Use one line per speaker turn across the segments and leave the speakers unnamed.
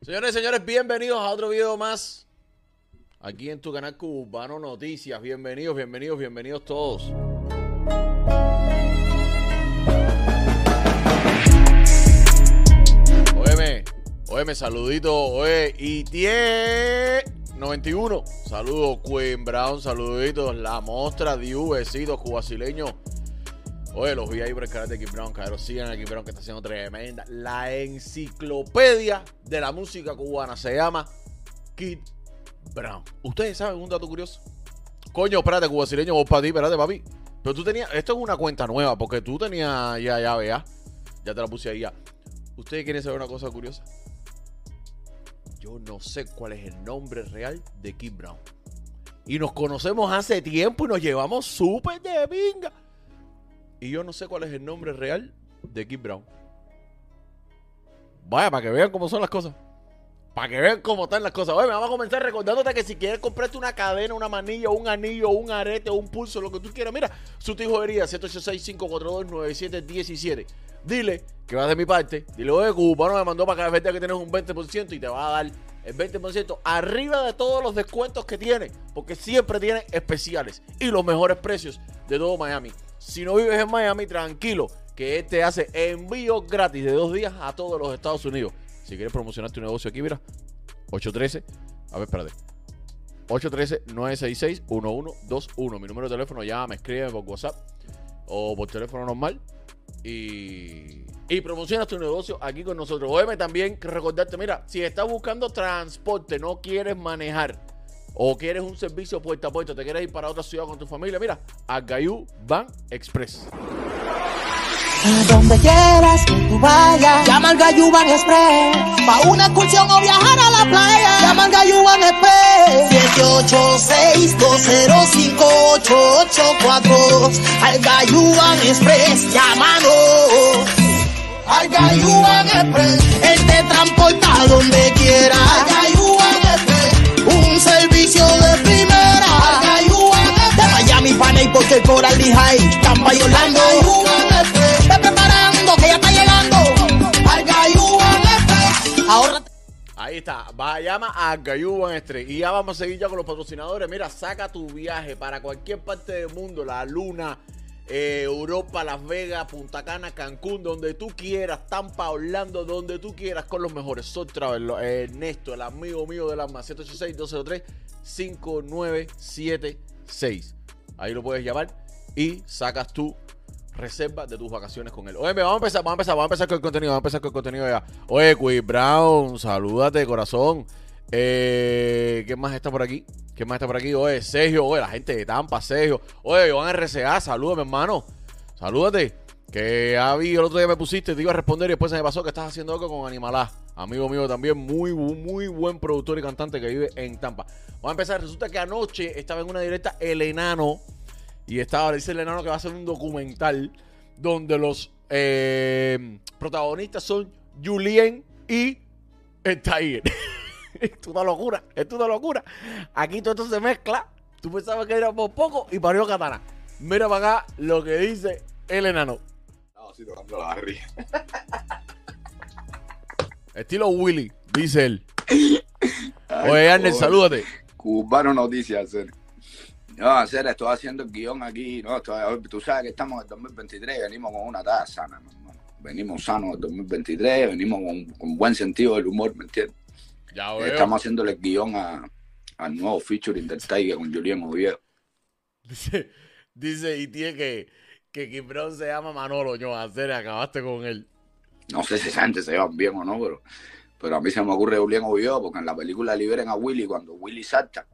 Señores y señores, bienvenidos a otro video más. Aquí en tu canal Cubano Noticias. Bienvenidos, bienvenidos, bienvenidos todos. Óyeme, óyeme, saludito, oye, y tie 91. Saludos, Queen Brown, saluditos, la mostra, Diu, besitos, cubasileños. Oye, los vi ahí por el canal de Kid Brown, cabrón. Sigan a Kid Brown que está haciendo tremenda. La enciclopedia de la música cubana se llama Kid Brown. ¿Ustedes saben un dato curioso? Coño, espérate, cubasileño, vos para ti, espérate, papi. Pero tú tenías, esto es una cuenta nueva, porque tú tenías ya, ya, vea. Ya te la puse ahí ya. ¿Ustedes quieren saber una cosa curiosa? Yo no sé cuál es el nombre real de Kid Brown. Y nos conocemos hace tiempo y nos llevamos súper de pinga. Y yo no sé cuál es el nombre real de Kid Brown. Vaya, para que vean cómo son las cosas. Para que vean cómo están las cosas. Oye, me vamos a comenzar recordándote que si quieres comprarte una cadena, una manilla, un anillo, un arete, un pulso, lo que tú quieras, mira, su tijorería 786-542-9717. Dile que vas de mi parte. Dile, oye, Cubano me mandó para que que tienes un 20% y te va a dar el 20% arriba de todos los descuentos que tiene. Porque siempre tiene especiales y los mejores precios de todo Miami. Si no vives en Miami, tranquilo, que este hace envíos gratis de dos días a todos los Estados Unidos. Si quieres promocionar tu negocio aquí, mira, 813, a ver, espérate. 813-966-1121. Mi número de teléfono, ya me por WhatsApp o por teléfono normal. Y, y promocionas tu negocio aquí con nosotros. Óyeme también recordarte, mira, si estás buscando transporte, no quieres manejar o quieres un servicio puerta a puerta, te quieres ir para otra ciudad con tu familia, mira, a Gayú Van Express.
A donde quieras que tú vayas, llama al Gayuban Express. Pa' una excursión o viajar a la playa, llama al Gayuban Express. 786-205-8842. Al Gayuban Express, llámanos. Al Gayuban Express. Él te transporta donde quiera. Gayuban. Un servicio de primera. Gayuban. De Miami, Panay, porque Coral y High, Tampa y Orlando. Al Gayuban Express. Ve preparando que ya está llegando. Gayuban. Ahorra.
Ahí está, va, llama a Gayú Van Express. Y ya vamos a seguir ya con los patrocinadores. Mira, saca tu viaje para cualquier parte del mundo, la luna, eh, Europa, Las Vegas, Punta Cana, Cancún, donde tú quieras, Tampa, Orlando, donde tú quieras, con los mejores. Soul Travel, Ernesto, el amigo mío del alma, 786-203-5976. Ahí lo puedes llamar y sacas tu reserva de tus vacaciones con él. Oye, vamos a empezar, vamos a empezar, vamos a empezar con el contenido, vamos a empezar con el contenido ya. Oye, Queen Brown, salúdate, corazón. Eh, ¿Qué más está por aquí? ¿Qué más está por aquí? Oye, Sergio, oye, la gente de Tampa, Sergio. Oye, Iván RCA, salúdame, hermano. Salúdate. Que Avi el otro día me pusiste, te iba a responder y después se me pasó que estás haciendo algo con Animalá. Amigo mío también, muy, muy buen productor y cantante que vive en Tampa. Vamos a empezar. Resulta que anoche estaba en una directa El Enano. Y estaba, dice el enano que va a hacer un documental donde los eh, protagonistas son Julien y el Tiger. es una locura, es una locura. Aquí todo esto se mezcla. Tú pensabas que era por poco y parió katana. Mira para acá lo que dice el enano.
No, sí, tocando la barriga.
Estilo Willy, dice él. Oye, Arnel, salúdate.
Cubano Noticias, hacer. No, hacer, estoy haciendo el guion aquí. No, estoy- tú sabes que estamos en el 2023 venimos con una tasa sana, hermano. Venimos sanos del 2023, venimos con, con buen sentido del humor, ¿me entiendes?
Ya
Estamos haciéndole el guion a, al nuevo featuring del Tiger con Julián Oviedo.
Dice, dice y tiene que, que Kim Brown se llama Manolo, yo, hacer, acabaste con él.
No sé si esa gente se llevan bien o no, pero, pero a mí se me ocurre Julián Oviedo porque en la película liberen a Willy cuando Willy salta.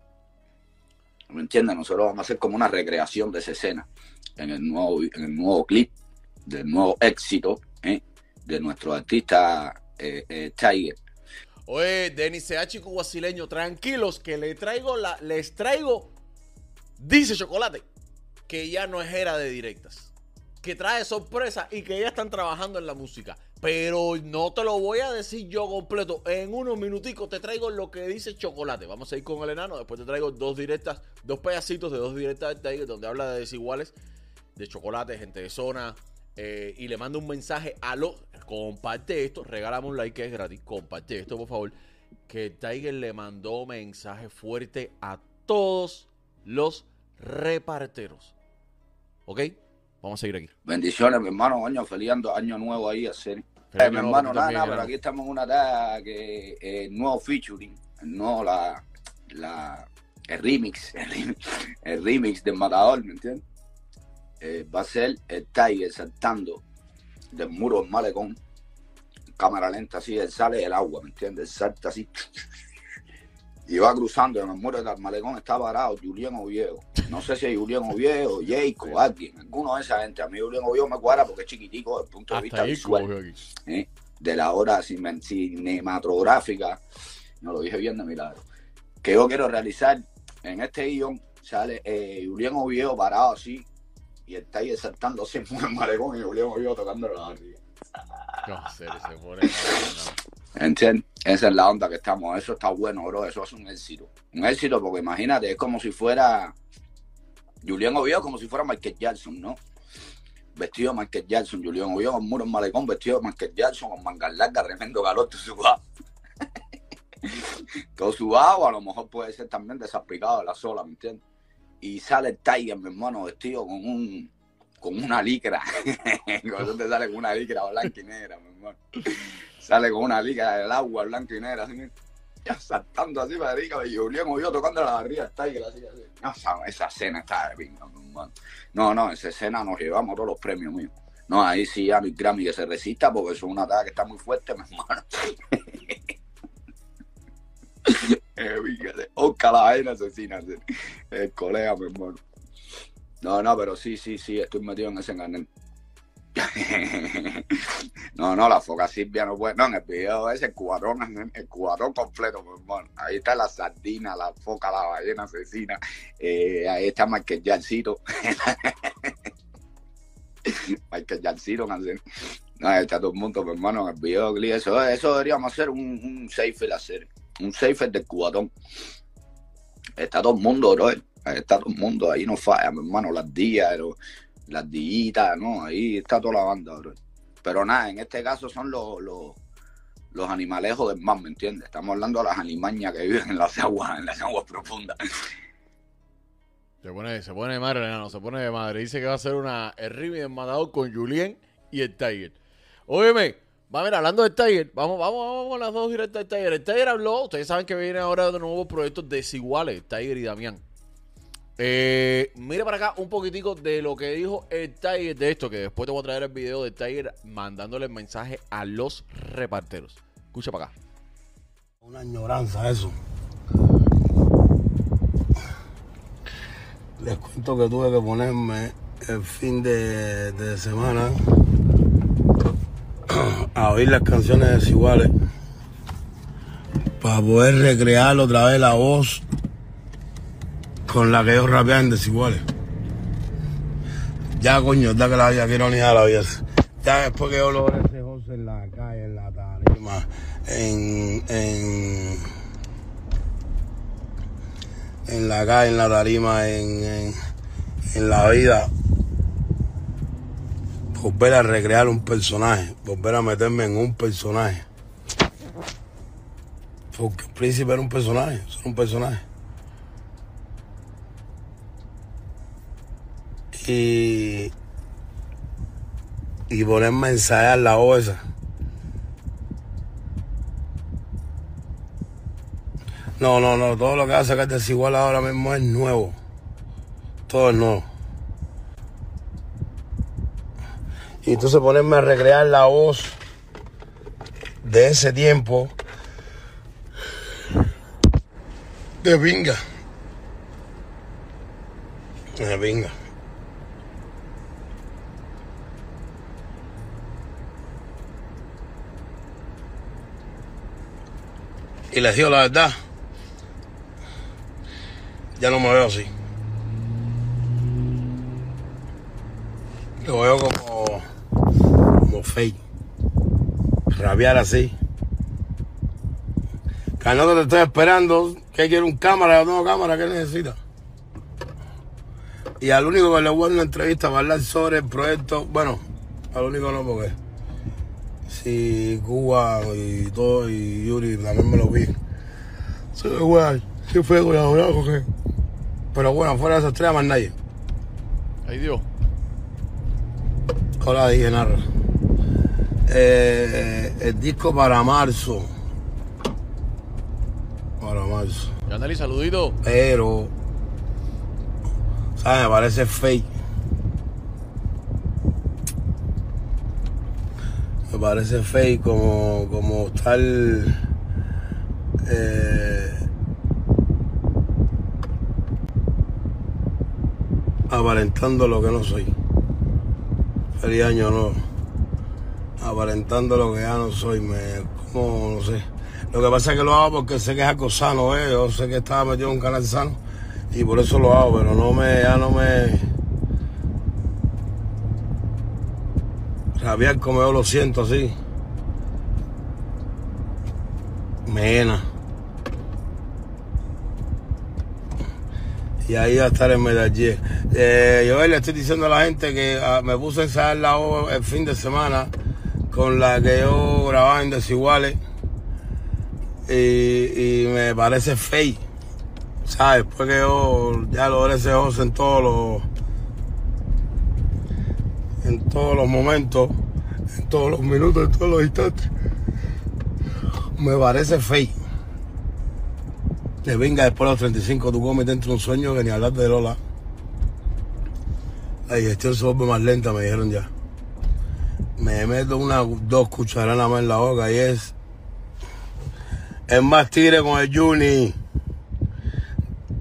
¿Me entiendes? Nosotros vamos a hacer como una recreación de esa escena en el nuevo, en el nuevo clip del nuevo éxito ¿eh? de nuestro artista eh, eh, Tiger.
Oye, Denis CH Cubasileño, tranquilos que le traigo la, les traigo, dice Chocolate, que ya no es era de directas. Que trae sorpresa y que ya están trabajando en la música. Pero no te lo voy a decir yo completo. En unos minuticos te traigo lo que dice Chocolate. Vamos a ir con el enano. Después te traigo dos directas, dos pedacitos de dos directas de donde habla de desiguales, de chocolate, gente de zona. eh, y le mando un mensaje a los. Comparte esto, regálame un like que es gratis. Comparte esto, por favor. que Tiger le mandó mensaje fuerte a todos los reparteros. ¿Ok? Vamos a seguir aquí.
Bendiciones, mi hermano, coño, feliz año, nuevo ahí, hacer.
Feliz
Eh, mi hermano, nada, nada, pero aquí estamos en una tarea que eh, nuevo featuring, no la, la, el remix, el remix, el remix del matador, ¿me entiendes? Eh, va a ser el Tiger saltando del muro del malecón, cámara lenta así, él sale del agua, ¿me entiendes? Él salta así y va cruzando en el muro del malecón, está parado Julián Oviedo. No sé si es Julián Oviedo, Jacob, alguien, alguno de esa gente. A mí Julián Oviedo me cuadra porque es chiquitico desde el punto de vista
ahí
visual. ¿eh? de la hora cine- cinematográfica, no lo dije bien de milagro, que yo quiero realizar en este guion, sale eh, Julián Oviedo parado así, y el Tiger saltando así en el malecón y Julián Oviedo tocando la barriga.
No, serio, se pone.
¿Entiendes? Esa es la onda que estamos, eso está bueno, bro, eso es un éxito. Un éxito porque imagínate, es como si fuera Julián Oviedo, como si fuera Michael Jackson, ¿no? Vestido de Michael Jackson, Julián Oviedo con muro en malecón, vestido de Michael Jackson, con mangas largas, tremendo calor, todo sudado. todo sudado, a lo mejor puede ser también desaplicado de la sola, ¿me entiendes? Y sale el Tiger, mi hermano, vestido con un con una licra. Cuando sale con una licra blanca mi hermano. Sale con una licra del agua blanca y negra, así, ya saltando así para arriba, y Julián Oviedo tocando la barriga al Tiger, así, así. No, esa, escena está de pinga, mi hermano. No, no, esa escena nos llevamos todos los premios míos. No, ahí sí ya no Grammy que se resista porque eso es una tarea que está muy fuerte, mi hermano. eh, Oscar la vaina asesina, el colega, mi hermano. No, no, pero sí, sí, sí, estoy metido en ese canal. no, no, la foca Silvia no puede. No, en el video ese, el cuadrón, el cuadrón completo, mi hermano. Ahí está la sardina, la foca, la ballena asesina. Eh, ahí está Michael Jancito. Michael Jancito. No, ahí está todo el mundo, mi hermano, en el video. Eso, eso deberíamos hacer un, un safe hacer. Un safe del cuadrón. Está todo el mundo, bro. Está todo el mundo, ahí no falla, mi hermano, las días, las dillitas, ¿no? Ahí está toda la banda, bro. Pero nada, en este caso son los, los, los animalejos del mar, ¿me entiendes? Estamos hablando de las animañas que viven en las aguas, en las aguas profundas.
Se pone, se pone de madre, no, se pone de madre. Dice que va a ser una el remix del matador con Julien y el Tiger. Óyeme, va a ver, hablando del Tiger, vamos, vamos, vamos con las dos directas del Tiger. El Tiger habló, ustedes saben que viene ahora de nuevos proyectos desiguales, Tiger y Damián. Eh, mire para acá un poquitico de lo que dijo el Tiger de esto, que después te voy a traer el video del Tiger mandándole el mensaje a los reparteros. Escucha para acá.
Una añoranza eso. Les cuento que tuve que ponerme el fin de, de semana a oír las canciones desiguales para poder recrear otra vez la voz con la que ellos rapean en desiguales. Ya, coño, es da que la vida, qué ironía de la vida. Ya después que yo logré ese José en la calle, en la tarima, en, en, en la calle, en la tarima, en, en la vida, volver a recrear un personaje, volver a meterme en un personaje. Porque el príncipe era un personaje, es un personaje. Y, y ponerme a ensayar la voz esa. No, no, no, todo lo que va a sacar desigual ahora mismo es nuevo. Todo es nuevo. Y entonces ponerme a recrear la voz de ese tiempo de pinga. De pinga. Y les digo la verdad, ya no me veo así. Lo veo como, como fake. Rabiar así. Carnota, te estoy esperando. ¿Qué quiere un cámara? Tengo cámara, ¿qué necesita? Y al único que le voy a dar una entrevista para hablar sobre el proyecto, bueno, al único no, porque y Cuba y todo, y Yuri también me lo vi. Sí, güey, sí fue colaborado con él. Pero bueno, fuera de esas tres, más nadie.
Ay, Dios.
Hola, dije narra. Eh, el disco para marzo. Para marzo.
Yaneli, saludito.
Pero, ¿sabes? Me parece fake. Me parece fake como, como estar eh, aparentando lo que no soy. Feliz año no. Aparentando lo que ya no soy. Me, como, no sé. Lo que pasa es que lo hago porque sé que es algo sano, ¿eh? Yo sé que estaba metido en un canal sano y por eso lo hago, pero no me, ya no me... Rabiar como yo lo siento así. Me. Y ahí va a estar el medallé. Eh, yo le estoy diciendo a la gente que ah, me puse a ensayar la voz el fin de semana con la que yo grababa en Desiguales y, me parece fake. ¿Sabes? Después que yo ya lo SOS en todos los en todos los momentos, en todos los minutos, en todos los instantes, me parece fake. Que venga después de los 35, tú comes dentro de un sueño que ni hablar de Lola. La digestión se vuelve más lenta, me dijeron ya. Me meto unas dos cucharadas más en la boca y es es más tigre con el Juni.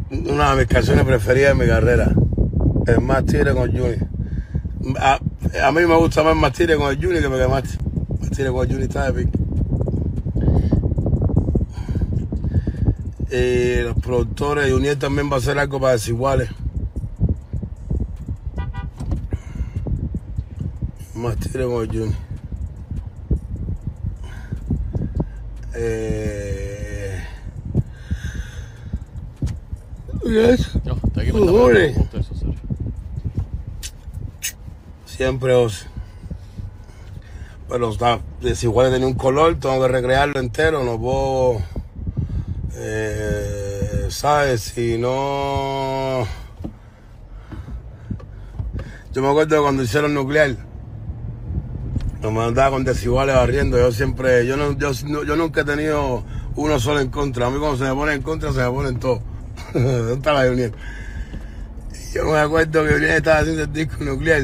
Una de mis canciones preferidas de mi carrera. Es más tigre con el Juni. A, a mí me gusta más más tigre con el Juni que me quemaste. Más tigre con el Juni está de pique. Y los productores, Junior también va a hacer algo para desiguales. Más tigre con el Juni. Eh... Yes.
Está aquí me está eso.
Siempre os. Pero está, desigual tiene un color, tengo que recrearlo entero, no puedo. Eh, ¿Sabes? Si no. Yo me acuerdo cuando hicieron nuclear. Nos mandaba con desiguales barriendo. Yo siempre. Yo, no, yo, no- yo nunca he tenido uno solo en contra. A mí cuando se me pone en contra, se me ponen todos. ¿Dónde está la Junior? Yo me acuerdo que Junior estaba haciendo el disco nuclear.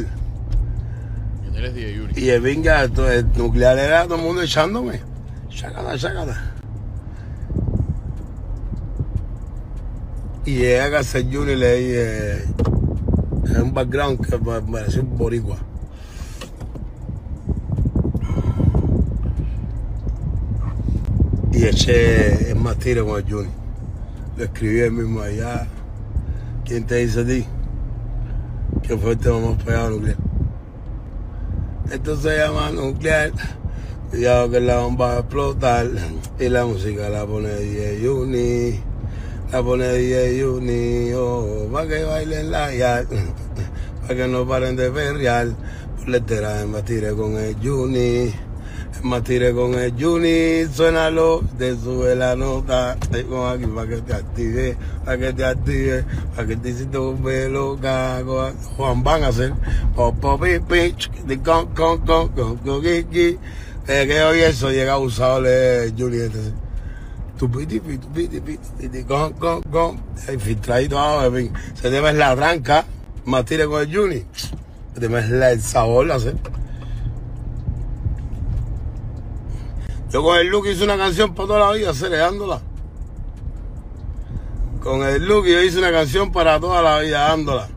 Y el vinga, to- el nuclear era todo el mundo echándome. Chácata, chácata. Y llegué a casa Junior y le dije, en un background que pa- parecía un boricua. Y eché el más con el Junior. Le escribí el mismo allá. ¿Quién te dice a ti? Que fue el tema más pegado nuclear. Esto se llama nuclear. Cuidado que la bomba va a explotar. Y la música la pone DJ Juni. La pone DJ Juni. Oh, para que bailen la yard. Para que no paren de perrear. Por letera en tire con el Juni. Tire con el Juni. Suénalo. Te sube la nota. Tengo aquí para que te active. Para que te active. Para que te hiciste vuelve loca. Juan van a hacer. Pop, pop, pi, pi, de con, con, con, con, con, que oí eso, llega a usarle Juliet. Tu piti, piti, piti, piti, con, con, con. Infiltradito abajo, en fin. Se te ves la tranca, más tire con el Juni. Se te ves el sabor, la. Yo con el look hice una canción para toda la vida, acelerándola. Con el look yo hice una canción para toda la vida, dándola.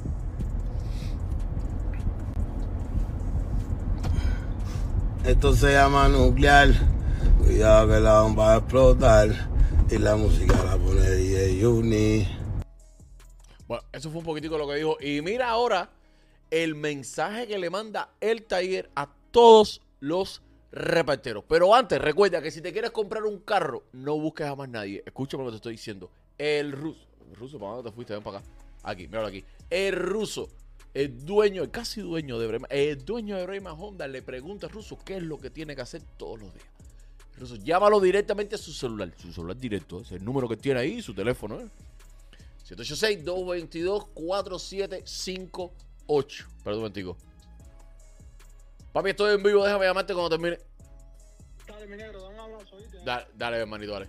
Esto se llama nuclear. Cuidado que la bomba va a explotar. Y la música la pone DJ Uni.
Bueno, eso fue un poquitico lo que dijo. Y mira ahora el mensaje que le manda el Tiger a todos los reparteros. Pero antes, recuerda que si te quieres comprar un carro, no busques a más nadie. Escúchame lo que te estoy diciendo. El ruso. El ruso, ¿para dónde te fuiste? Ven para acá. Aquí, míralo aquí. El ruso el dueño, el casi dueño de Brema, el dueño de Brema Honda le pregunta a Russo qué es lo que tiene que hacer todos los días. Russo, llámalo directamente a su celular, su celular directo, es el número que tiene ahí, su teléfono, ¿eh? 786-222-4758. Perdón, momentico. Papi, estoy en vivo, déjame llamarte cuando termine.
Dale, mi negro, dame un abrazo.
Dale, dale, hermanito, dale.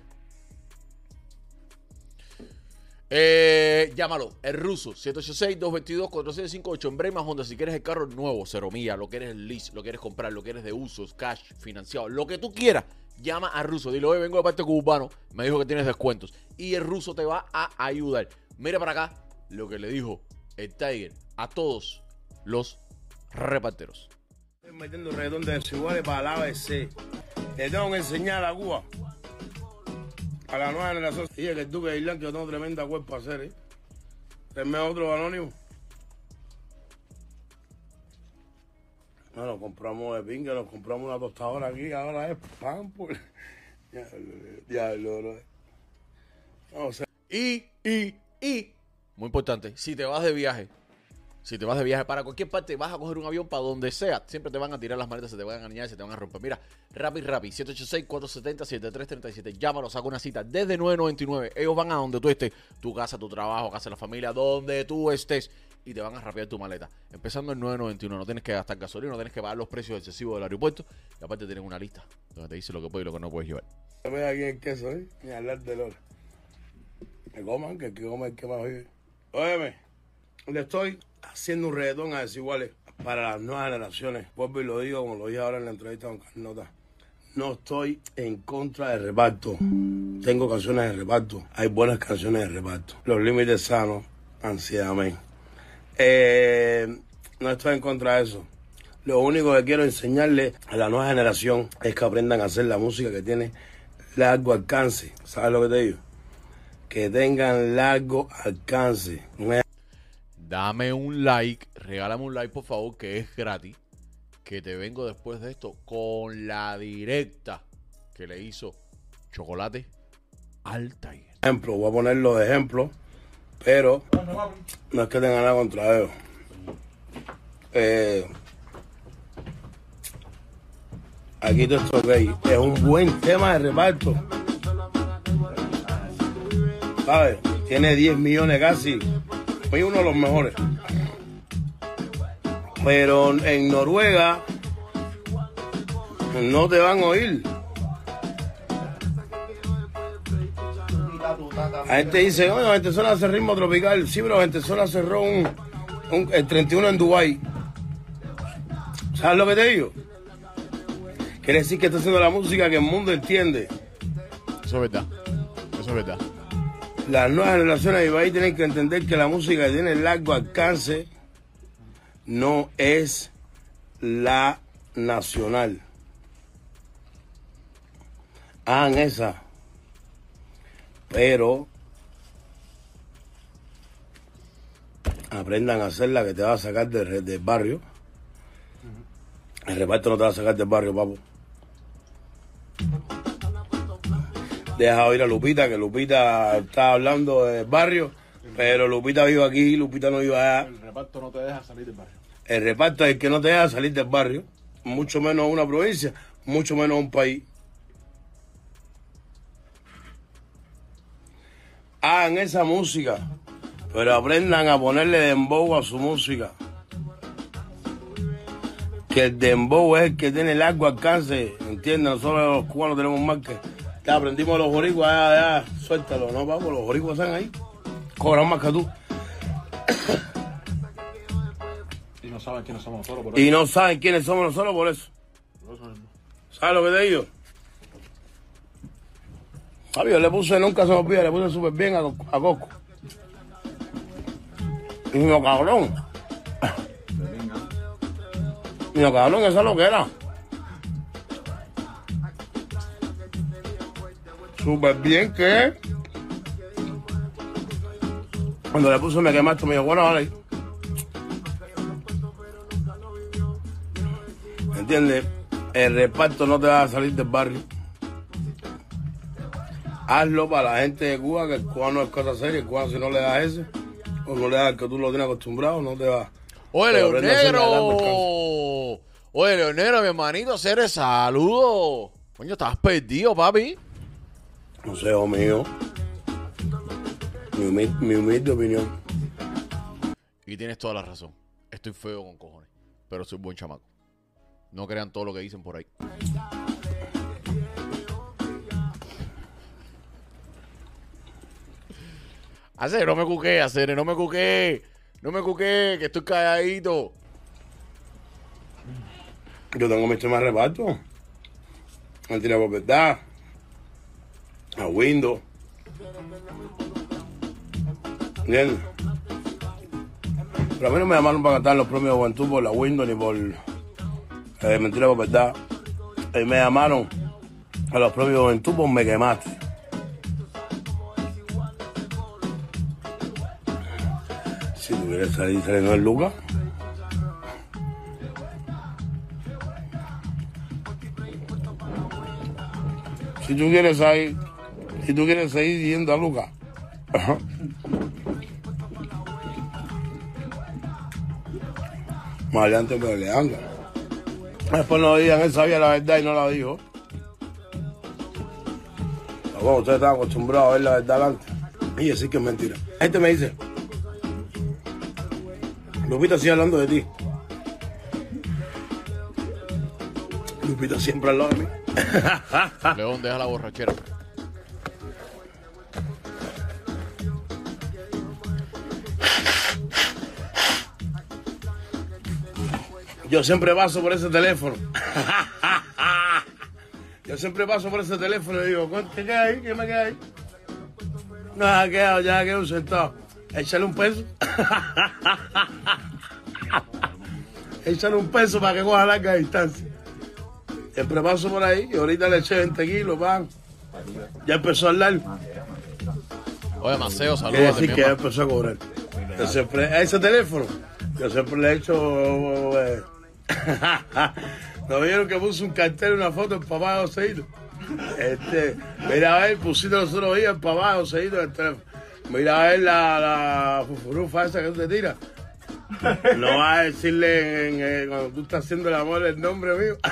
Eh, llámalo, el ruso, 786-222-4758 en Brema Honda. Si quieres el carro nuevo, cero mía, lo quieres lease, lo quieres comprar, lo quieres de usos, cash, financiado, lo que tú quieras, llama al ruso. Dile, oye, vengo de parte cubano, me dijo que tienes descuentos. Y el ruso te va a ayudar. Mira para acá lo que le dijo el Tiger a todos los reparteros.
Metiendo reggaetón de desiguales para la ABC. Le tengo que enseñar a Cuba. A la nueva generación. Que el Duque de Irlanda que yo tengo tremenda cuerpo para hacer, ¿eh? Tenme otro anónimo. Bueno, compramos de pinga, nos compramos una tostadora aquí, ahora es pan por. Diablo, diablo. No,
Y, y, y, muy importante, si te vas de viaje, si te vas de viaje para cualquier parte, vas a coger un avión para donde sea, siempre te van a tirar las maletas, se te van a engañar, se te van a romper. Mira, Rappi Rappi, 786-470-7337, llámalo, saca una cita desde 9.99. Ellos van a donde tú estés, tu casa, tu trabajo, casa de la familia, donde tú estés, y te van a rapear tu maleta. Empezando en 9.91, no tienes que gastar gasolina, no tienes que pagar los precios excesivos del aeropuerto, y aparte tienen una lista donde te dice lo que puedes y lo que no puedes llevar.
me aquí el queso, ¿eh? Ni hablar de hora. Que coman, que el que come el que más vive. Óyeme, le estoy haciendo un reggaetón a desiguales para las nuevas generaciones. Vuelvo y lo digo, como lo dije ahora en la entrevista con Carnota. No estoy en contra del reparto. Tengo canciones de reparto. Hay buenas canciones de reparto. Los límites sanos, ansiedad, amén. Eh, no estoy en contra de eso. Lo único que quiero enseñarle a la nueva generación es que aprendan a hacer la música que tiene largo alcance. ¿Sabes lo que te digo? Que tengan largo alcance.
Dame un like, regálame un like por favor, que es gratis. Que te vengo después de esto con la directa que le hizo Chocolate al Tiger.
ejemplo, voy a ponerlo de ejemplo, pero no es que tenga nada contra ellos. Eh, aquí todo esto gay. Es un buen tema de reparto. ¿Sabes? Tiene 10 millones casi. Fue uno de los mejores. Pero en Noruega no te van a oír. La gente dice, oye, Ventezuela hace ritmo tropical. Sí, pero Ventezuela cerró un, un- el 31 en Dubai. ¿Sabes lo que te digo? Quiere decir que está haciendo la música que el mundo entiende.
Eso es verdad. Eso es verdad.
Las nuevas generaciones de Ibai tienen que entender que la música que tiene largo alcance no es la nacional. Hagan esa. Pero aprendan a hacerla que te va a sacar del, del barrio. El reparto no te va a sacar del barrio, papo. Deja oír a Lupita, que Lupita está hablando del barrio, pero Lupita vive aquí, Lupita no vive allá.
El reparto no te deja salir del barrio.
El reparto es el que no te deja salir del barrio, mucho menos una provincia, mucho menos un país. Hagan esa música, pero aprendan a ponerle dembow a su música. Que el dembow es el que tiene largo alcance, ¿entienden? Nosotros los cubanos tenemos más que... Ya aprendimos los boricuas, ya, ya, suéltalo, ¿no, papo? Los boricuas están ahí, cobran más que tú.
Y no saben quiénes somos nosotros, por
Y no saben quiénes somos nosotros por eso. ¿Sabes lo que te digo? Javi, yo le puse, nunca se me olvida, le puse súper bien a, a Coco. Y mi cabrón. Mi cabrón, eso es lo que era. Súper bien que. Cuando le puse me quemaste, me dijo, bueno, vale. ¿Entiendes? El reparto no te va a salir del barrio. Hazlo para la gente de Cuba, que el cubano es cosa seria. El cubano, si no le das ese, o no le das el que tú lo tienes acostumbrado, no te va,
Oye, Negro. Oye, León Negro, mi hermanito, Ceres, saludos. Coño, estabas perdido, papi.
No sé, hijo mío. Mi humilde, mi humilde opinión.
Y tienes toda la razón. Estoy feo con cojones. Pero soy buen chamaco. No crean todo lo que dicen por ahí. Hacer, no me cuqué, hacer, no me cuqué. No me cuqué, que estoy calladito.
Yo tengo mi tema de reparto. A tirar por verdad. A Windows. ¿Entiendes? Pero a mí no me llamaron para cantar los premios de por la Windows ni por eh, Mentira por verdad. Eh, me llamaron a los premios de por Me Quemaste. Si tuviera salir saliendo en Lucas. Si tú quieres salir, si tú quieres seguir yendo a Lucas. Me le anda. Después no digan, él sabía la verdad y no la dijo. Bueno, ustedes están acostumbrados a ver la verdad adelante y decir que es mentira. Este me dice, Lupita sigue hablando de ti. Lupita siempre lado de mí.
León, deja la borrachera.
Yo siempre paso por ese teléfono. Yo siempre paso por ese teléfono y digo, "¿Cuánto- ¿qué queda ahí? ¿Qué me queda ahí? No, quedado, ya quedó sentado. Échale un peso. Échale un peso para que coja larga distancia. Siempre paso por ahí y ahorita le eché 20 kilos, pan. Ya empezó a hablar.
Oye, Maceo,
Quiere
saludos.
decir que ya empezó a cobrar. Yo siempre, a ese teléfono, yo siempre le he hecho. eh, ¿No vieron que puso un cartel, una foto del papá Joseito? Este, mira a ver, pusiste los otros días papá en el teléfono. Mira a ver la, la fufurufa esa que tú te tiras. No vas a decirle en, eh, cuando tú estás haciendo el amor el nombre mío.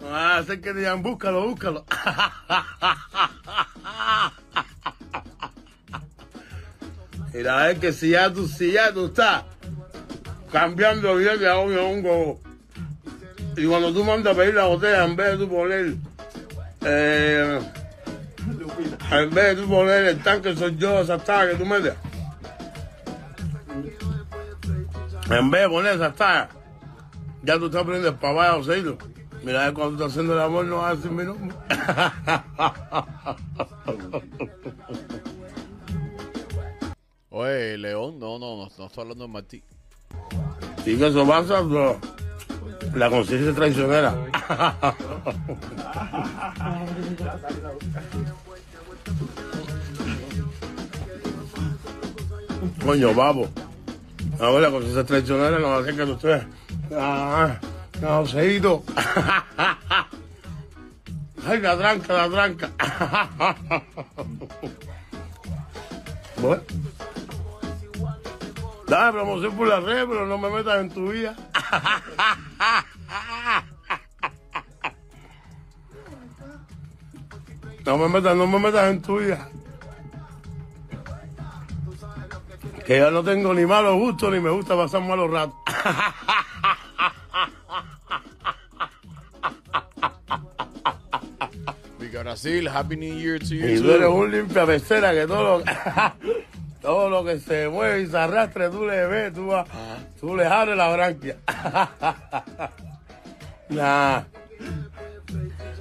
No vas a hacer que digan, búscalo, búscalo. Mira, es que si ya tú, si ya tú estás cambiando bien a un gogo. Y cuando tú mandas a pedir la botella, en vez de tú poner, eh, en vez de tú poner el tanque soy yo, esa talla que tú metes. En vez de poner esa talla, ya tú estás poniendo el papá de Joseito. Mira, cuando tú estás haciendo el amor, no vas a decir mi.
Oye, León, no, no, no, no estoy hablando de Martí.
Y que eso pasa, la conciencia traicionera. Coño, papo. A ver, la conciencia traicionera no va a estés. Ah, no, Joseito. Ay, la tranca, la tranca. Bueno. Dame promoción por la red, pero no me metas en tu vida. No me metas, no me metas en tu vida. Que yo no tengo ni malos gustos ni me gusta pasar malos ratos.
Brasil, Happy New Year to you.
Y tú eres un limpia pecera que todo lo, todo lo que se mueve y se arrastre, tú le ves, tú, vas- tú le abres la branquia. nah.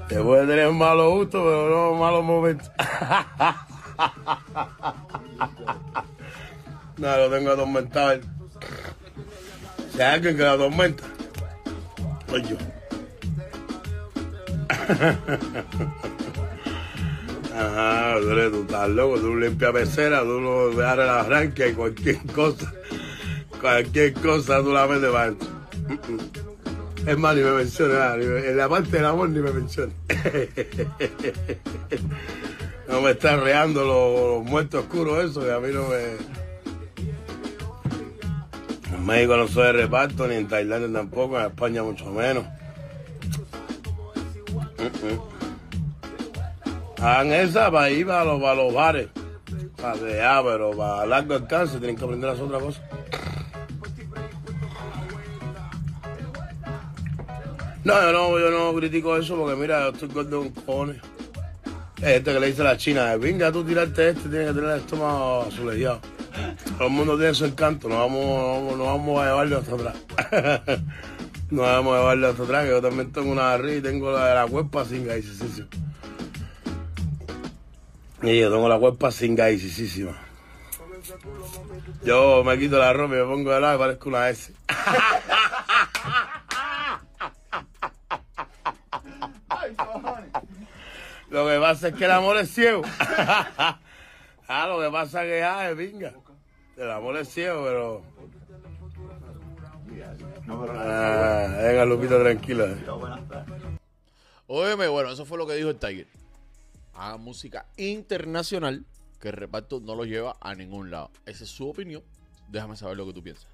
Te puede tener malos gustos, pero no malos momentos. no, lo tengo atormentado. Si hay alguien que lo atormenta, soy yo. Ajá, tú, estás loco, tú limpias pecera, tú no dejas la branquia y cualquier cosa, cualquier cosa tú la metes mm. Es más, ni me menciones nada, ni me- en la parte del amor ni me menciones. no me estás reando los, los muertos oscuros eso, que a mí no me... En México no soy de reparto, ni en Tailandia tampoco, en España mucho menos. Mm, mm. Hagan esa para ir para los, para los bares. Para allá, pero para largo alcance tienen que aprender las otras cosas. No, yo no, yo no critico eso porque mira, yo estoy gordo con cojones. Es este que le dice a la China, venga tú tirarte este, tienes que tener el estómago azulejado. Todo el mundo tiene su encanto, no vamos, no vamos, a llevarlo hasta atrás. no vamos a llevarlo hasta atrás, que yo también tengo una barriga y tengo la de la cuerpa sin gaisísima. Y yo tengo la cuerpa sin gaisísima. Yo me quito la ropa y me pongo de lado y parezco una S. Lo que pasa es que el amor es ciego. ah, lo que pasa es que ya es pinga. El amor es ciego, pero. Ah, venga, Lupita, tranquila.
Óyeme, bueno, eso fue lo que dijo el Tiger. Haga música internacional que el reparto no lo lleva a ningún lado. Esa es su opinión. Déjame saber lo que tú piensas.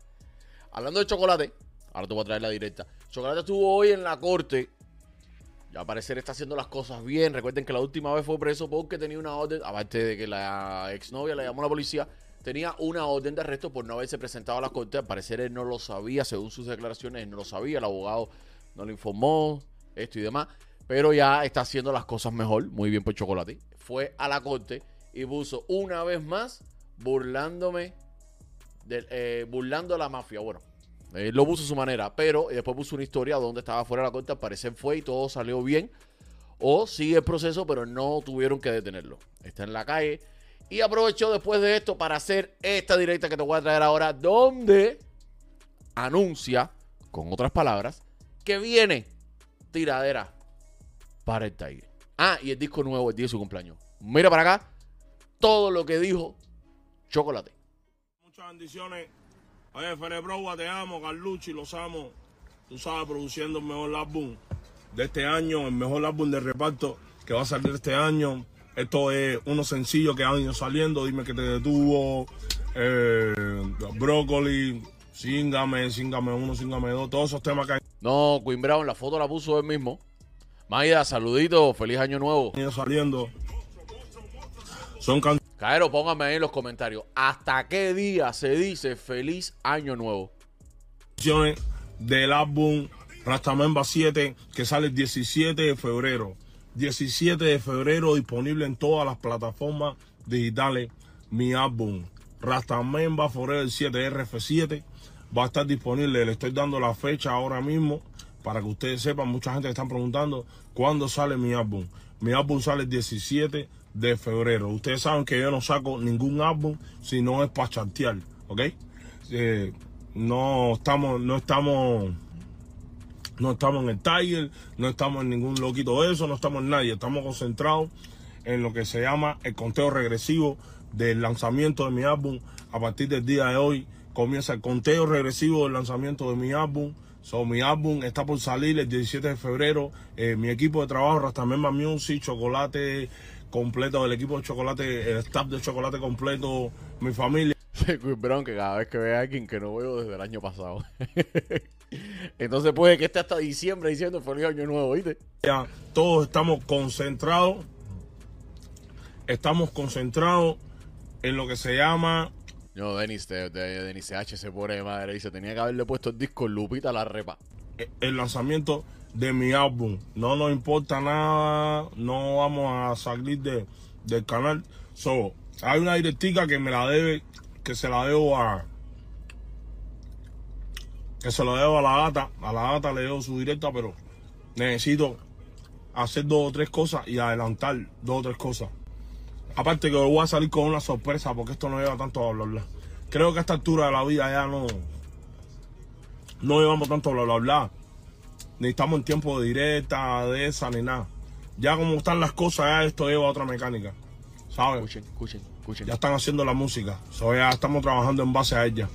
Hablando de chocolate, ahora te voy a traer la directa. Chocolate estuvo hoy en la corte. Ya al parecer está haciendo las cosas bien. Recuerden que la última vez fue preso porque tenía una orden, aparte de que la exnovia le llamó a la policía, tenía una orden de arresto por no haberse presentado a la corte. Al parecer él no lo sabía, según sus declaraciones, él no lo sabía. El abogado no le informó, esto y demás. Pero ya está haciendo las cosas mejor. Muy bien por Chocolate. Fue a la corte y puso una vez más burlándome, del- eh, burlando a la mafia. Bueno, él lo puso a su manera, pero después puso una historia donde estaba fuera de la corte. Al parecer fue y todo salió bien. O sigue el proceso, pero no tuvieron que detenerlo. Está en la calle. Y aprovechó después de esto para hacer esta directa que te voy a traer ahora, donde anuncia, con otras palabras, que viene tiradera para el Tiger. Ah, y el disco nuevo, el día de su cumpleaños. Mira para acá todo lo que dijo Chocolate.
Muchas bendiciones. Oye, Fere Browa, te amo, Carlucci, los amo. Tú sabes, produciendo el mejor álbum de este año, el mejor álbum de reparto que va a salir este año. Esto es uno sencillo que han ido saliendo. Dime que te detuvo. Eh, Brócoli, Síngame, Síngame uno, Síngame dos. Todos esos temas que han
No, Queen Brown, la foto la puso él mismo. Maida, saludito, feliz año nuevo.
saliendo. Son can-
Caero, póngame ahí en los comentarios. ¿Hasta qué día se dice feliz año nuevo?
canciones del álbum Rastamemba 7 que sale el 17 de febrero. 17 de febrero disponible en todas las plataformas digitales. Mi álbum Rastamemba Forever 7 RF7 va a estar disponible. Le estoy dando la fecha ahora mismo para que ustedes sepan. Mucha gente está preguntando cuándo sale mi álbum. Mi álbum sale el 17 de febrero. Ustedes saben que yo no saco ningún álbum si no es para chantear, ¿ok? Eh, no estamos, no estamos, no estamos en el Tiger, no estamos en ningún loquito de eso, no estamos en nadie, estamos concentrados en lo que se llama el conteo regresivo del lanzamiento de mi álbum. A partir del día de hoy comienza el conteo regresivo del lanzamiento de mi álbum. So, mi álbum está por salir el 17 de febrero. Eh, mi equipo de trabajo, Rastamemba Music, Chocolate completo, el equipo de Chocolate, el staff de Chocolate completo, mi familia.
Queen Brown, que cada vez que ve a alguien que no veo desde el año pasado. Entonces puede que esté hasta diciembre diciendo feliz año nuevo, ¿viste?
Ya, todos estamos concentrados, estamos concentrados en lo que se llama
No, Denis, de, de, Denis CH se pone de madre. Dice, tenía que haberle puesto el disco Lupita la repa.
eh, el lanzamiento de mi álbum. No nos importa nada, no vamos a salir de, del canal. So, hay una directica que me la debe, que se la debo a, que se la debo a la gata. A la gata le debo su directa, pero necesito hacer dos o tres cosas y adelantar dos o tres cosas. Aparte que voy a salir con una sorpresa porque esto no lleva tanto a bla bla. Creo que a esta altura de la vida ya no, no llevamos tanto bla bla bla. Ni estamos en tiempo de directa, de esa, ni nada. Ya como están las cosas, ya esto lleva a otra mecánica. ¿Sabes?
Escuchen, escuchen, escuchen.
Ya están haciendo la música. So, ya estamos trabajando en base a ella.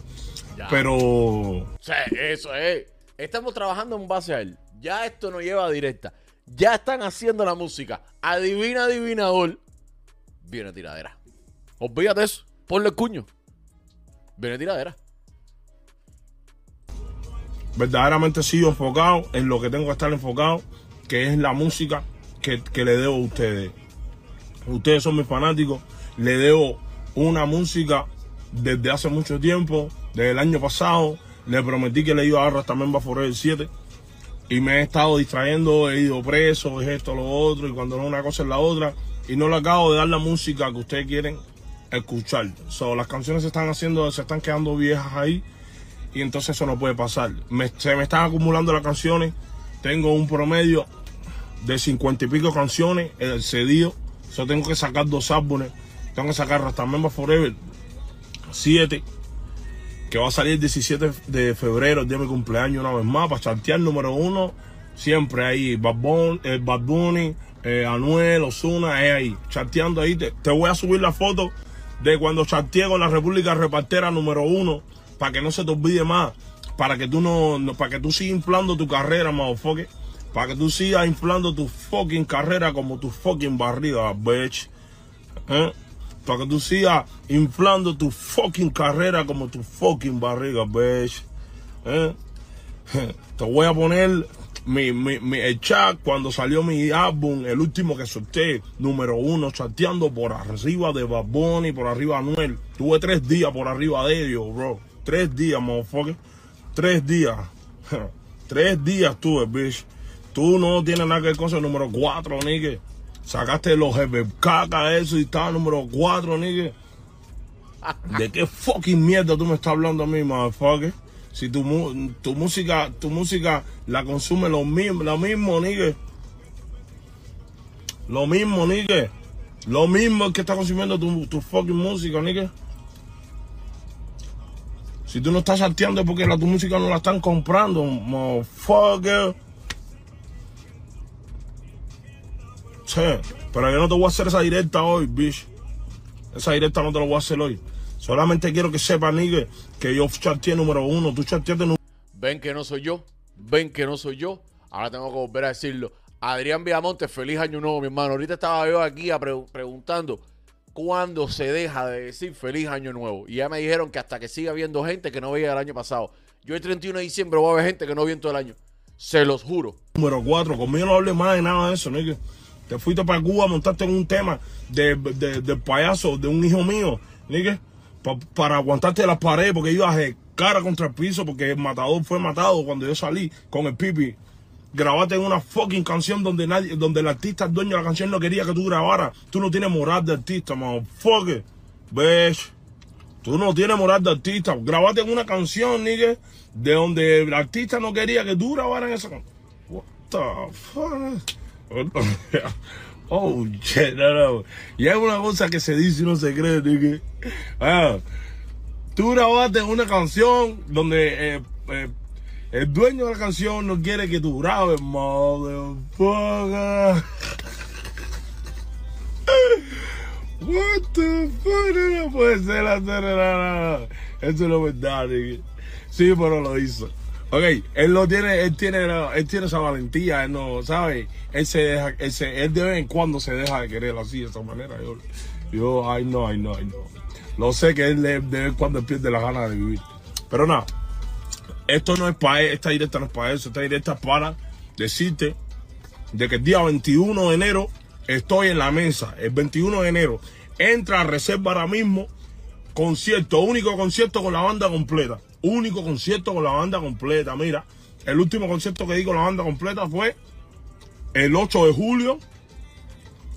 Ya.
Pero
Sí, eso es. Estamos trabajando en base a él. Ya esto no lleva a directa. Ya están haciendo la música. Adivina, adivinador. Viene tiradera. Olvídate eso. Ponle el cuño. Viene tiradera.
verdaderamente sigo enfocado en lo que tengo que estar enfocado, que es la música que, que le debo a ustedes. Ustedes son mis fanáticos, le debo una música desde hace mucho tiempo, desde el año pasado. Le prometí que le iba a dar hasta Memba Forever 7 y me he estado distrayendo, he ido preso, es esto, lo otro, y cuando no una cosa es la otra, y no le acabo de dar la música que ustedes quieren escuchar. So, las canciones se están haciendo, se están quedando viejas ahí, y entonces eso no puede pasar. Se me están acumulando las canciones, tengo un promedio de cincuenta y pico canciones, el cedido, so, tengo que sacar dos álbumes, tengo que sacar hasta Memba Forever 7 que va a salir el 17 de febrero, el día de mi cumpleaños, una vez más, para chantear número uno. Siempre ahí, Bad Bunny, eh, Bad Bunny, eh, Anuel, Osuna, es ahí, chanteando ahí. Te, te voy a subir la foto de cuando chanteé con la República Repartera número uno, para que no se te olvide más, para que tú no, para que tú sigas inflando tu carrera, motherfucker. Para que tú sigas inflando tu fucking carrera como tu fucking barriga, bitch. ¿eh? Para que tú sigas inflando tu fucking carrera como tu fucking barriga, bitch. ¿eh? Te voy a poner mi, mi, mi- el chat cuando salió mi álbum, el último que solté, número uno, chateando por arriba de Bad Bunny, por arriba de Anuel. Tuve tres días por arriba de ellos, bro. Tres días, motherfucker. Tres días. tres días tuve, bitch. Tú no tienes nada que ver con ese número cuatro, nigga. Sacaste los jefes caca eso y estaba número cuatro, nigga. ¿De qué fucking mierda tú me estás hablando a mí, motherfucker? Si tu, tu música, tu música la consume lo mismo, lo mismo, nigga. Lo mismo, nigga. Lo mismo que está consumiendo tu, tu fucking música, nigga. Si tú no estás salteando es porque la, tu música no la están comprando, motherfucker. Sí, pero yo no te voy a hacer esa directa hoy, bitch. Esa directa no te la voy a hacer hoy. Solamente quiero que sepas, nigga, que yo chateé número uno, tú chateaste número
Ven que no soy yo, ven que no soy yo. Ahora tengo que volver a decirlo. Adrián Villamonte, feliz año nuevo, mi hermano. Ahorita estaba yo aquí pre- preguntando cuándo se deja de decir feliz año nuevo. Y ya me dijeron que hasta que siga habiendo gente que no veía el año pasado. Yo el 31 de diciembre voy a ver gente que no vi en todo el año. Se los juro.
número cuatro. Conmigo no hables más de nada de eso, nigga. Te fuiste para Cuba, montaste en un tema de, de, de payaso de un hijo mío, nigga, pa- para aguantarte las paredes porque ibas de cara contra el piso porque el matador fue matado cuando yo salí con el pipi. Grabaste en una fucking canción donde nadie, donde el artista, el dueño de la canción no quería que tú grabaras. Tú no tienes moral de artista, motherfucker. Bitch. Tú no tienes moral de artista. Grabaste en una canción, nigga, de donde el artista no quería que tú grabaras esa canción. What the fuck? Oh, shit, no, no. Y hay una cosa que se dice y no se cree, nigga. Ah, tú grabaste una canción donde eh, eh, el dueño de la canción no quiere que tú grabes, motherfucker. What the fuck? No, puede ser hacer nada. Eso no es verdad, nigga. Sí, pero lo hizo. Ok, él lo tiene, él tiene, él tiene esa valentía, él no, ¿sabes? Él se deja, él, se, él de vez en cuando se deja de querer así, de esa manera. Yo, yo, ay no, ay no, ay no. Lo sé que él de, vez en cuando pierde las ganas de vivir. Pero nada, esto no es para, esta directa no es para eso, esta directa es para decirte de que el día 21 de enero estoy en la mesa. El 21 de enero entra a reserva ahora mismo concierto, único concierto con la banda completa. Único concierto con la banda completa. Mira, el último concierto que di con la banda completa fue el 8 de julio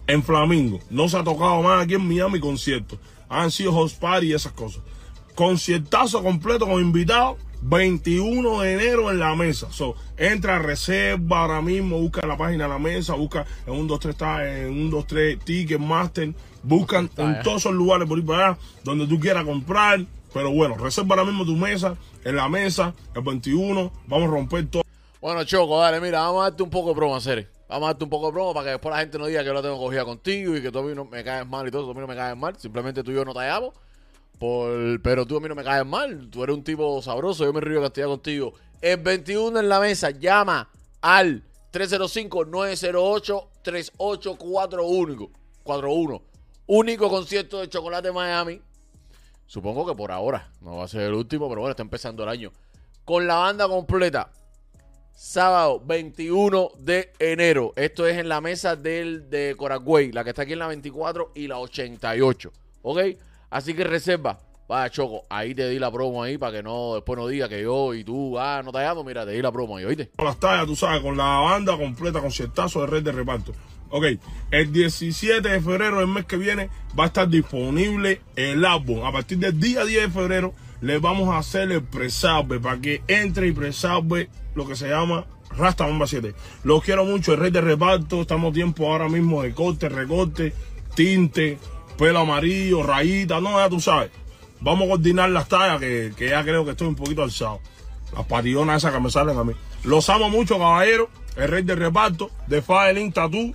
en Flamingo. No se ha tocado más aquí en Miami concierto. Han sido host party y esas cosas. Conciertazo completo con invitados. 21 de enero en la mesa. So, entra a reserva ahora mismo, busca la página de la mesa, busca en un 2, 3, está en un 2, 3 Ticketmaster, buscan en todos esos lugares por ir para allá, donde tú quieras comprar. Pero bueno, reserva ahora mismo tu mesa, en la mesa, el 21, vamos a romper todo.
Bueno, Choco, dale, mira, vamos a darte un poco de promo, hacer. Vamos a darte un poco de promo para que después la gente no diga que yo la tengo cogida contigo y que tú a mí no me caes mal y todo, tú a mí no me caes mal. Simplemente tú y yo no te hallamos. Por, pero tú a mí no me caes mal. Tú eres un tipo sabroso, yo me río de castidad contigo. El 21 en la mesa, llama al 305-908-3841. 41. Único concierto de Chocolate Miami. Supongo que por ahora no va a ser el último, pero bueno, está empezando el año. con la banda completa. Sábado 21 de enero. Esto es en la mesa del, de Coragüey, la que está aquí en la 24 y la 88. ¿Ok? Así que reserva. Vaya, Choco, ahí te di la promo ahí para que no después no diga que yo y tú, ah, no te hallamos. Mira, te di la promo ahí, ¿oíste?
con las tallas, tú sabes, con la banda completa, con ciertazo de red de reparto. Ok, el 17 de febrero del mes que viene va a estar disponible el álbum. A partir del día 10 de febrero le vamos a hacer el presalve para que entre y presalve lo que se llama Rasta Bomba 7. Los quiero mucho, el rey de reparto. Estamos tiempo ahora mismo de corte, recorte, tinte, pelo amarillo, rayita, no, ya tú sabes. Vamos a coordinar las tallas que, que ya creo que estoy un poquito alzado. Las patillonas esas que me salen a mí. Los amo mucho, caballero. El rey de reparto de Fireling Tattoo.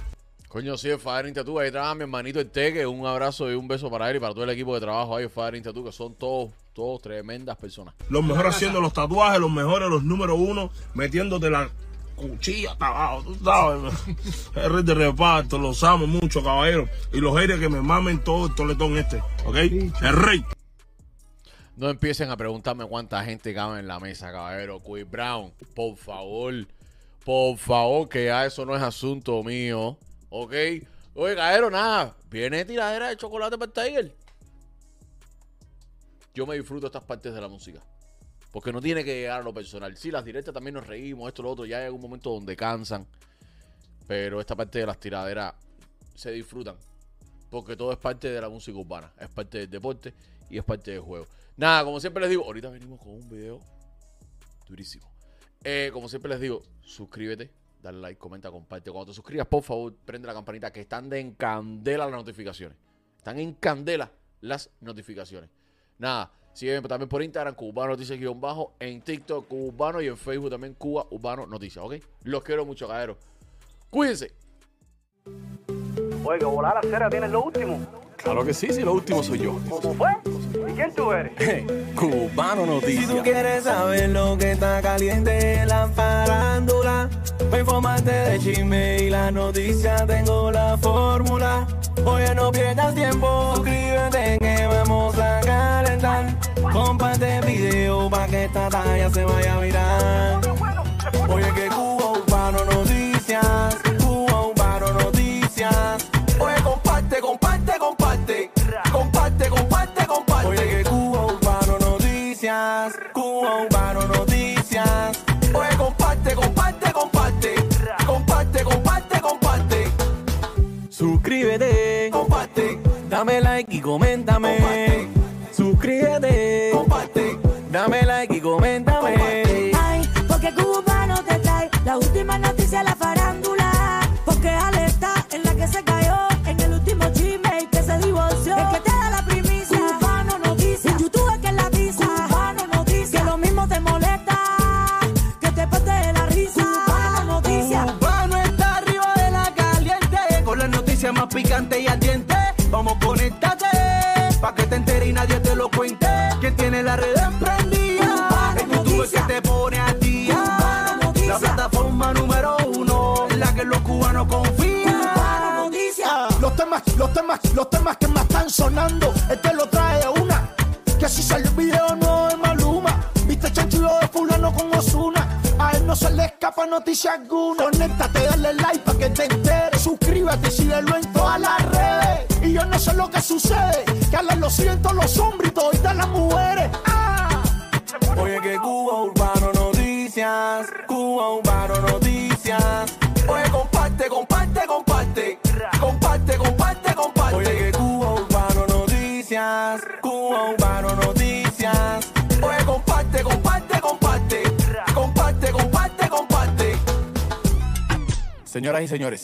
Coño, sí, Fadrin Tattoo. Ahí trabaja mi hermanito el Teque. Un abrazo y un beso para él y para todo el equipo de trabajo ahí, Fadrin Tattoo, que son todos, todos tremendas personas.
Los mejores haciendo los tatuajes, los mejores, los número uno, metiéndote la cuchilla hasta abajo, tú sabes. El rey de reparto, los amo mucho, caballero. Y los haters que me mamen todo el toletón este, ¿ok? El rey.
No empiecen a preguntarme cuánta gente cabe en la mesa, caballero. Quiz Brown, por favor. Por favor, que ya eso no es asunto mío. ¿Ok? Oye, caballero, nada. Viene tiradera de chocolate para el Tiger. Yo me disfruto estas partes de la música. Porque no tiene que llegar a lo personal. Sí, las directas también nos reímos, esto, lo otro. Ya hay un momento donde cansan. Pero esta parte de las tiraderas se disfrutan. Porque todo es parte de la música urbana. Es parte del deporte y es parte del juego. Nada, como siempre les digo, ahorita venimos con un video durísimo. Eh, como siempre les digo, suscríbete, dale like, comenta, comparte. Cuando te suscribas, por favor, prende la campanita que están de encandela las notificaciones. Están en candela las notificaciones. Nada, sígueme también por Instagram, Cubano Noticias guion bajo, en TikTok, Cubano y en Facebook también, Cuba Urbano Noticias, ¿ok? Los quiero mucho, caderos. Cuídense.
Oye, que volar la cera tienes lo último.
Claro que sí, sí, lo último soy yo.
¿Cómo fue? ¿Y quién tú eres?
Cubano
Si
Noticias.
tú quieres saber lo que está caliente en la farándula, para informarte de chisme y la noticia, tengo la fórmula. Oye, no pierdas tiempo, suscríbete que vamos a calentar. Comparte el video para que esta talla se vaya a virar. Oye, que Cuba Urbano Noticias, Cuba Urbano Noticias. Oye, comparte, comparte, comparte. Comparte, comparte, comparte. Oye, que Cuba Urbano Noticias, Suscríbete, comparte. Dame like y coméntame. Suscríbete, comparte. Dame like y coméntame.
Ay, porque Cubano te trae la última noticia
Los
temas, los temas, que más están sonando, este lo trae una. Que si sale el video nuevo de Maluma, viste chanchullo de fulano con Osuna. A él no se le escapa noticia alguna. Conéctate, dale like para que te enteres. Suscríbete y síguelo en todas las redes. Y yo no sé lo que sucede, que a lo siento los hombres y toditas las mujeres.
Señoras y señores.